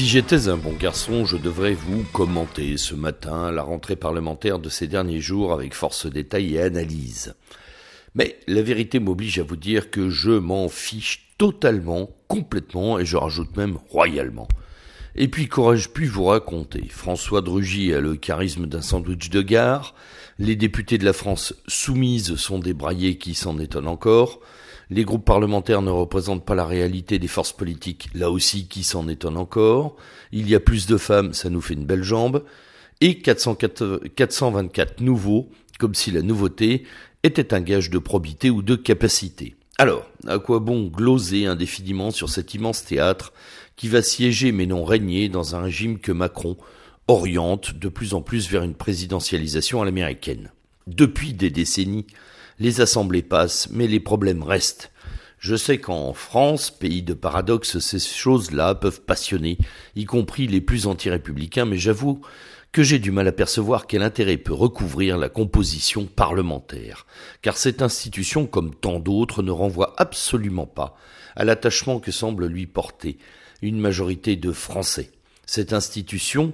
Si j'étais un bon garçon, je devrais vous commenter ce matin la rentrée parlementaire de ces derniers jours avec force détail et analyse. Mais la vérité m'oblige à vous dire que je m'en fiche totalement, complètement, et je rajoute même royalement. Et puis qu'aurais-je pu vous raconter? François Drugy a le charisme d'un sandwich de gare, les députés de la France soumise sont débraillés qui s'en étonnent encore, les groupes parlementaires ne représentent pas la réalité des forces politiques, là aussi qui s'en étonne encore. Il y a plus de femmes, ça nous fait une belle jambe. Et 424 nouveaux, comme si la nouveauté était un gage de probité ou de capacité. Alors, à quoi bon gloser indéfiniment sur cet immense théâtre qui va siéger mais non régner dans un régime que Macron oriente de plus en plus vers une présidentialisation à l'américaine? Depuis des décennies, les assemblées passent, mais les problèmes restent. Je sais qu'en France, pays de paradoxe, ces choses-là peuvent passionner, y compris les plus anti-républicains, mais j'avoue que j'ai du mal à percevoir quel intérêt peut recouvrir la composition parlementaire, car cette institution, comme tant d'autres, ne renvoie absolument pas à l'attachement que semble lui porter une majorité de Français. Cette institution,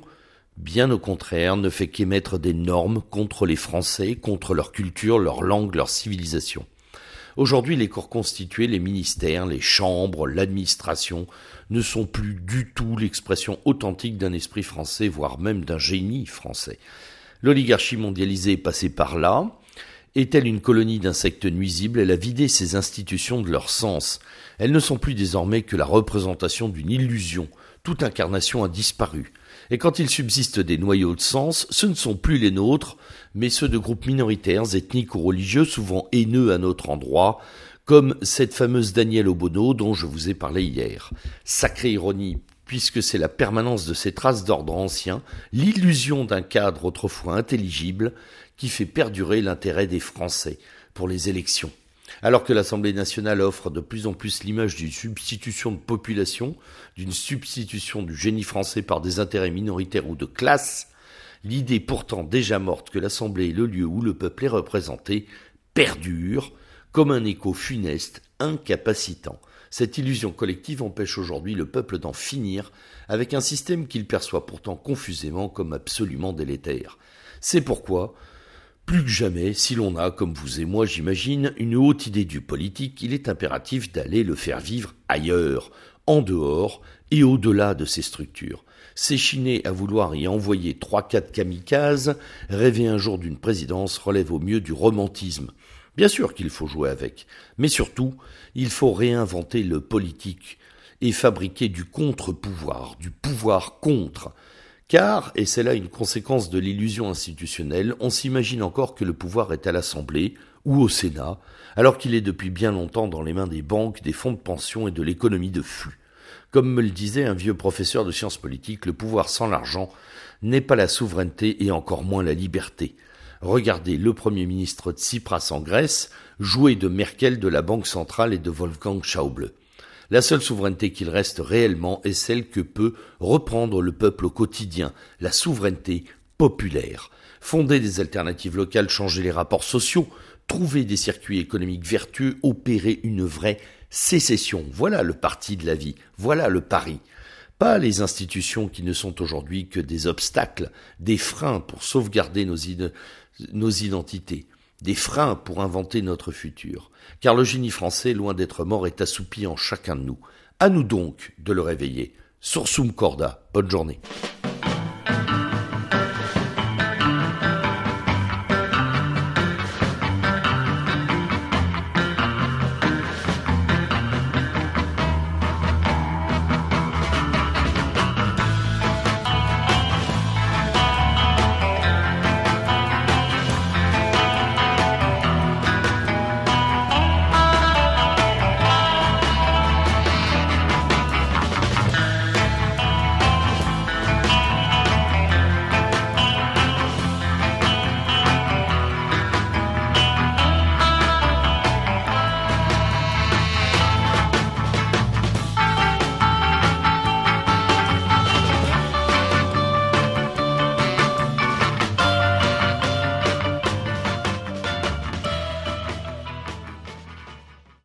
bien au contraire, ne fait qu'émettre des normes contre les Français, contre leur culture, leur langue, leur civilisation. Aujourd'hui, les corps constitués, les ministères, les chambres, l'administration ne sont plus du tout l'expression authentique d'un esprit français, voire même d'un génie français. L'oligarchie mondialisée est passée par là. Est-elle une colonie d'insectes nuisibles? Elle a vidé ses institutions de leur sens. Elles ne sont plus désormais que la représentation d'une illusion. Toute incarnation a disparu. Et quand il subsiste des noyaux de sens, ce ne sont plus les nôtres, mais ceux de groupes minoritaires, ethniques ou religieux, souvent haineux à notre endroit, comme cette fameuse Danielle Obono dont je vous ai parlé hier. Sacrée ironie, puisque c'est la permanence de ces traces d'ordre ancien, l'illusion d'un cadre autrefois intelligible, qui fait perdurer l'intérêt des Français pour les élections. Alors que l'Assemblée nationale offre de plus en plus l'image d'une substitution de population, d'une substitution du génie français par des intérêts minoritaires ou de classe, l'idée pourtant déjà morte que l'Assemblée est le lieu où le peuple est représenté perdure comme un écho funeste, incapacitant. Cette illusion collective empêche aujourd'hui le peuple d'en finir avec un système qu'il perçoit pourtant confusément comme absolument délétère. C'est pourquoi plus que jamais, si l'on a, comme vous et moi j'imagine, une haute idée du politique, il est impératif d'aller le faire vivre ailleurs, en dehors et au-delà de ces structures. S'échiner à vouloir y envoyer trois quatre kamikazes, rêver un jour d'une présidence relève au mieux du romantisme. Bien sûr qu'il faut jouer avec, mais surtout, il faut réinventer le politique et fabriquer du contre-pouvoir, du pouvoir contre, car, et c'est là une conséquence de l'illusion institutionnelle, on s'imagine encore que le pouvoir est à l'Assemblée ou au Sénat, alors qu'il est depuis bien longtemps dans les mains des banques, des fonds de pension et de l'économie de flux. Comme me le disait un vieux professeur de sciences politiques, le pouvoir sans l'argent n'est pas la souveraineté et encore moins la liberté. Regardez le Premier ministre Tsipras en Grèce jouer de Merkel de la Banque centrale et de Wolfgang Schauble. La seule souveraineté qu'il reste réellement est celle que peut reprendre le peuple au quotidien, la souveraineté populaire. Fonder des alternatives locales, changer les rapports sociaux, trouver des circuits économiques vertueux, opérer une vraie sécession. Voilà le parti de la vie, voilà le pari. Pas les institutions qui ne sont aujourd'hui que des obstacles, des freins pour sauvegarder nos, identités des freins pour inventer notre futur, car le génie français, loin d'être mort, est assoupi en chacun de nous. À nous donc de le réveiller. Sursum corda, bonne journée.